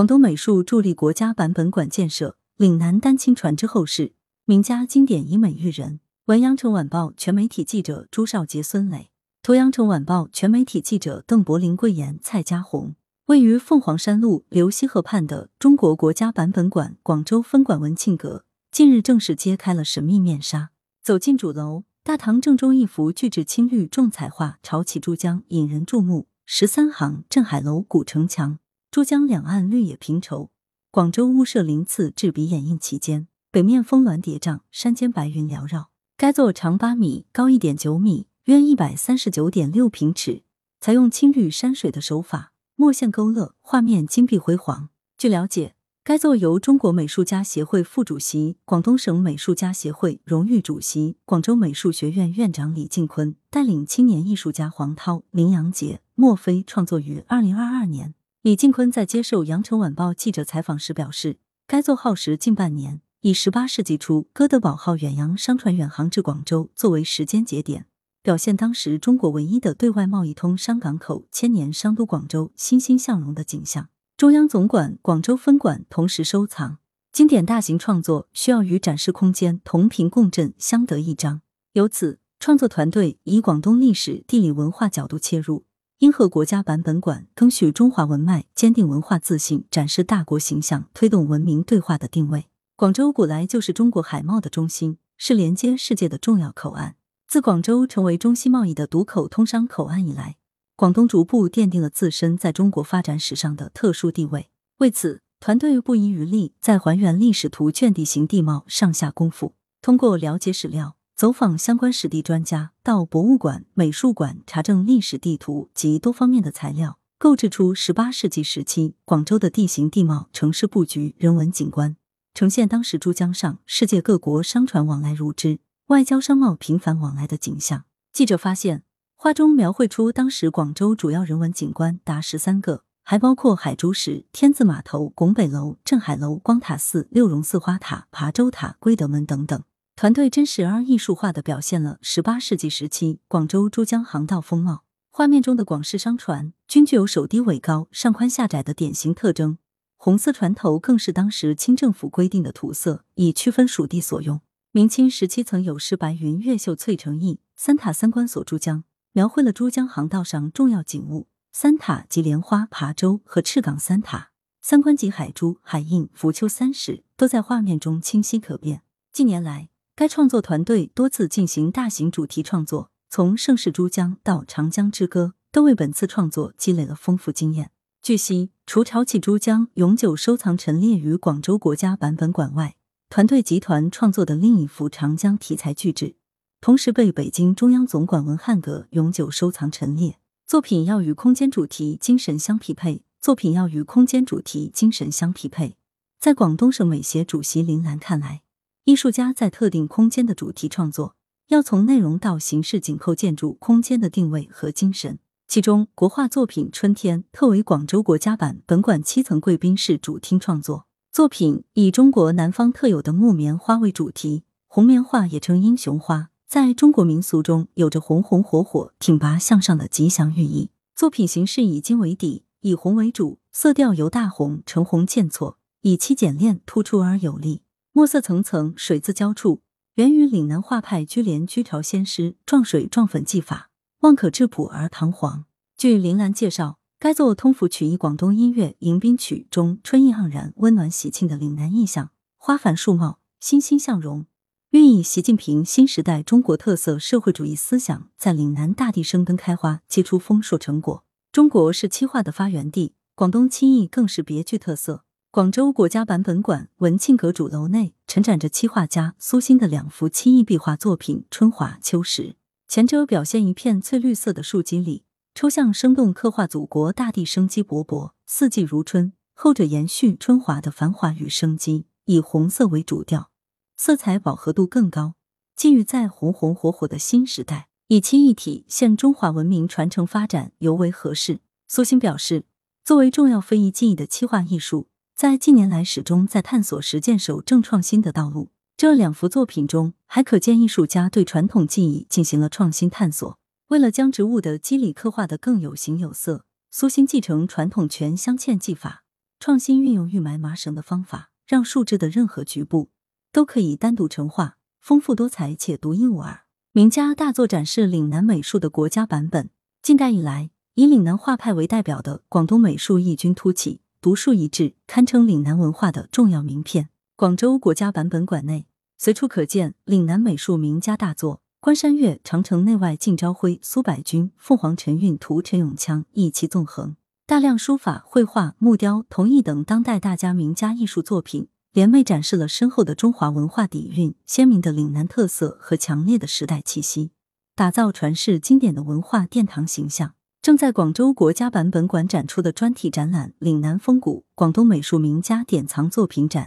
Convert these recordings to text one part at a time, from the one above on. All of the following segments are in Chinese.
广东美术助力国家版本馆建设，岭南丹青传之后世，名家经典以美育人。文阳城晚报全媒体记者朱少杰、孙磊，图阳城晚报全媒体记者邓柏林、桂妍、蔡家红。位于凤凰山路流溪河畔的中国国家版本馆广州分馆文庆阁，近日正式揭开了神秘面纱。走进主楼，大堂正中一幅巨制青绿重彩画“潮起珠江”引人注目，十三行镇海楼古城墙，珠江两岸绿野平畴，广州屋舍鳞次栉比掩映其间。北面峰峦叠嶂，山间白云缭绕。该座长八米，高一点九米，约一百三十九点六平尺，采用青绿山水的手法，墨线勾勒，画面金碧辉煌。据了解，该座由中国美术家协会副主席、广东省美术家协会荣誉主席、广州美术学院院长李进坤带领青年艺术家黄涛、林阳杰、莫非创作于二零二二年。李进坤在接受羊城晚报记者采访时表示，该座耗时近半年。以十八世纪初哥德堡号远洋商船远航至广州作为时间节点，表现当时中国唯一的对外贸易通商港口、千年商都广州欣欣向荣的景象。中央总馆广州分馆同时收藏经典大型创作，需要与展示空间同频共振，相得益彰。由此，创作团队以广东历史、地理文化角度切入，应和国家版本馆赓续中华文脉、坚定文化自信、展示大国形象、推动文明对话的定位。广州古来就是中国海贸的中心，是连接世界的重要口岸。自广州成为中西贸易的渡口通商口岸以来，广东逐步奠定了自身在中国发展史上的特殊地位。为此，团队不遗余力在还原历史图卷地形地貌上下功夫，通过了解史料、走访相关史地专家、到博物馆、美术馆查证历史地图及多方面的材料，构制出十八世纪时期广州的地形地貌、城市布局、人文景观。呈现当时珠江上世界各国商船往来如织、外交商贸频繁往来的景象。记者发现，画中描绘出当时广州主要人文景观达十三个，还包括海珠石、天字码头、拱北楼、镇海楼、光塔寺、六榕寺花塔、琶洲塔、归德门等等。团队真实而艺术化的表现了十八世纪时期广州珠江航道风貌。画面中的广式商船均具有手低尾高、上宽下窄的典型特征。红色船头更是当时清政府规定的涂色，以区分属地所用。明清时期曾有诗“白云越秀翠城驿，三塔三关锁珠江”，描绘了珠江航道上重要景物。三塔即莲花、琶洲和赤岗三塔，三关及海珠、海印、浮丘三石，都在画面中清晰可辨。近年来，该创作团队多次进行大型主题创作，从盛世珠江到长江之歌，都为本次创作积累了丰富经验。据悉，除潮起珠江永久收藏陈列于广州国家版本馆外，团队集团创作的另一幅长江题材巨制，同时被北京中央总馆文翰阁永久收藏陈列。作品要与空间主题精神相匹配，作品要与空间主题精神相匹配。在广东省美协主席林兰看来，艺术家在特定空间的主题创作，要从内容到形式紧扣建筑空间的定位和精神。其中，国画作品《春天》特为广州国家版本馆七层贵宾室主厅创作。作品以中国南方特有的木棉花为主题，红棉花也称英雄花，在中国民俗中有着红红火火、挺拔向上的吉祥寓意。作品形式以金为底，以红为主，色调由大红、橙红渐错，以漆简练、突出而有力，墨色层层，水渍交触，源于岭南画派居廉居巢先师撞水撞粉技法。望可质朴而堂皇。据林兰介绍，该作通幅曲以广东音乐《迎宾曲》中春意盎然、温暖喜庆的岭南意象，花繁树茂，欣欣向荣，寓意习近平新时代中国特色社会主义思想在岭南大地生根开花，结出丰硕成果。中国是漆画的发源地，广东漆艺更是别具特色。广州国家版本馆文庆阁主楼内陈展着漆画家苏欣的两幅漆艺壁画作品《春华秋实》。前者表现一片翠绿色的树基里，抽象生动刻画祖国大地生机勃勃、四季如春；后者延续春华的繁华与生机，以红色为主调，色彩饱和度更高，寄予在红红火火的新时代，以漆一体现中华文明传承发展尤为合适。苏欣表示，作为重要非遗技艺的漆画艺术，在近年来始终在探索实践守正创新的道路。这两幅作品中，还可见艺术家对传统技艺进行了创新探索。为了将植物的肌理刻画得更有形有色，苏欣继承传统全镶嵌技法，创新运用预埋麻绳的方法，让树枝的任何局部都可以单独成画，丰富多彩且独一无二。名家大作展示岭南美术的国家版本。近代以来，以岭南画派为代表的广东美术异军突起，独树一帜，堪称岭南文化的重要名片。广州国家版本馆内随处可见岭南美术名家大作，《关山月》《长城内外尽朝晖》《苏百君》《凤凰晨韵图》陈永锵意气纵横，大量书法、绘画、木雕、铜艺等当代大家名家艺术作品。联袂展示了深厚的中华文化底蕴、鲜明的岭南特色和强烈的时代气息，打造传世经典的文化殿堂形象。正在广州国家版本馆展出的专题展览《岭南风骨：广东美术名家典藏作品展》，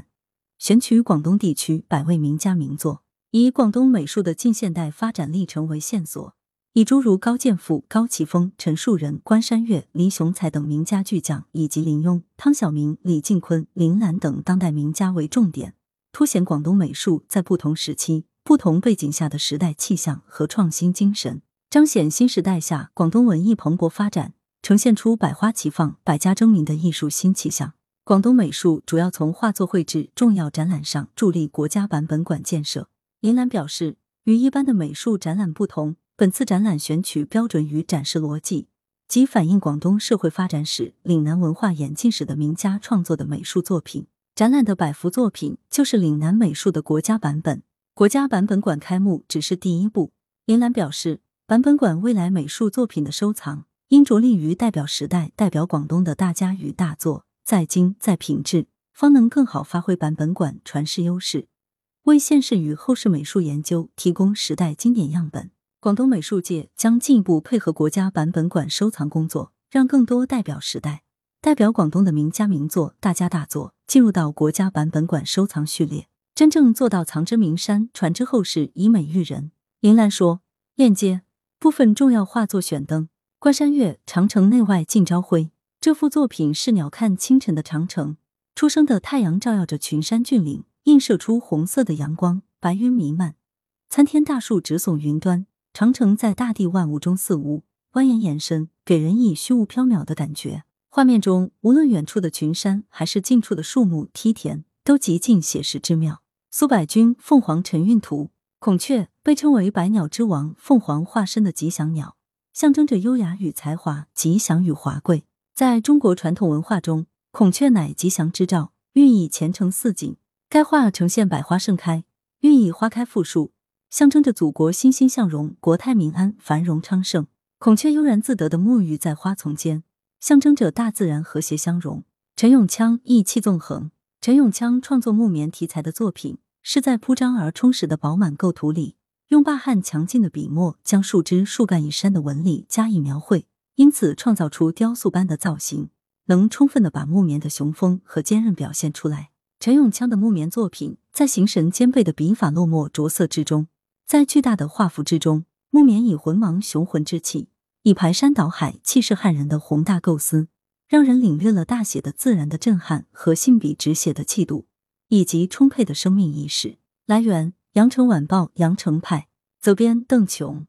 选取广东地区百位名家名作，以广东美术的近现代发展历程为线索。以诸如高剑父、高奇峰、陈树人、关山月、黎雄才等名家巨匠，以及林墉、汤晓明、李靖坤、林兰等当代名家为重点，凸显广东美术在不同时期、不同背景下的时代气象和创新精神，彰显新时代下广东文艺蓬勃发展，呈现出百花齐放、百家争鸣的艺术新气象。广东美术主要从画作绘制、重要展览上助力国家版本馆建设。林兰表示，与一般的美术展览不同。本次展览选取标准与展示逻辑，即反映广东社会发展史、岭南文化演进史的名家创作的美术作品。展览的百幅作品就是岭南美术的国家版本。国家版本馆开幕只是第一步。林兰表示，版本馆未来美术作品的收藏应着力于代表时代、代表广东的大家与大作，在精在品质，方能更好发挥版本馆传世优势，为现世与后世美术研究提供时代经典样本。广东美术界将进一步配合国家版本馆收藏工作，让更多代表时代、代表广东的名家名作、大家大作进入到国家版本馆收藏序列，真正做到藏之名山、传之后世、以美育人。林兰说：“链接部分重要画作选灯，《关山月》长城内外尽朝晖。这幅作品是鸟瞰清晨的长城，初升的太阳照耀着群山峻岭，映射出红色的阳光，白云弥漫，参天大树直耸云端。”长城在大地万物中似无蜿蜒延伸，给人以虚无缥缈的感觉。画面中，无论远处的群山，还是近处的树木梯田，都极尽写实之妙。苏百君《凤凰晨韵图》，孔雀被称为百鸟之王，凤凰化身的吉祥鸟，象征着优雅与才华，吉祥与华贵。在中国传统文化中，孔雀乃吉祥之兆，寓意前程似锦。该画呈现百花盛开，寓意花开富庶。象征着祖国欣欣向荣、国泰民安、繁荣昌盛。孔雀悠然自得的沐浴在花丛间，象征着大自然和谐相融。陈永锵意气纵横。陈永锵创作木棉题材的作品，是在铺张而充实的饱满构图里，用霸汉强劲的笔墨，将树枝、树干以山的纹理加以描绘，因此创造出雕塑般的造型，能充分的把木棉的雄风和坚韧表现出来。陈永锵的木棉作品，在形神兼备的笔法落墨着色之中。在巨大的画幅之中，木棉以浑芒雄浑之气，以排山倒海、气势撼人的宏大构思，让人领略了大写的自然的震撼和信笔直写的气度，以及充沛的生命意识。来源：羊城晚报羊城派，责编：邓琼。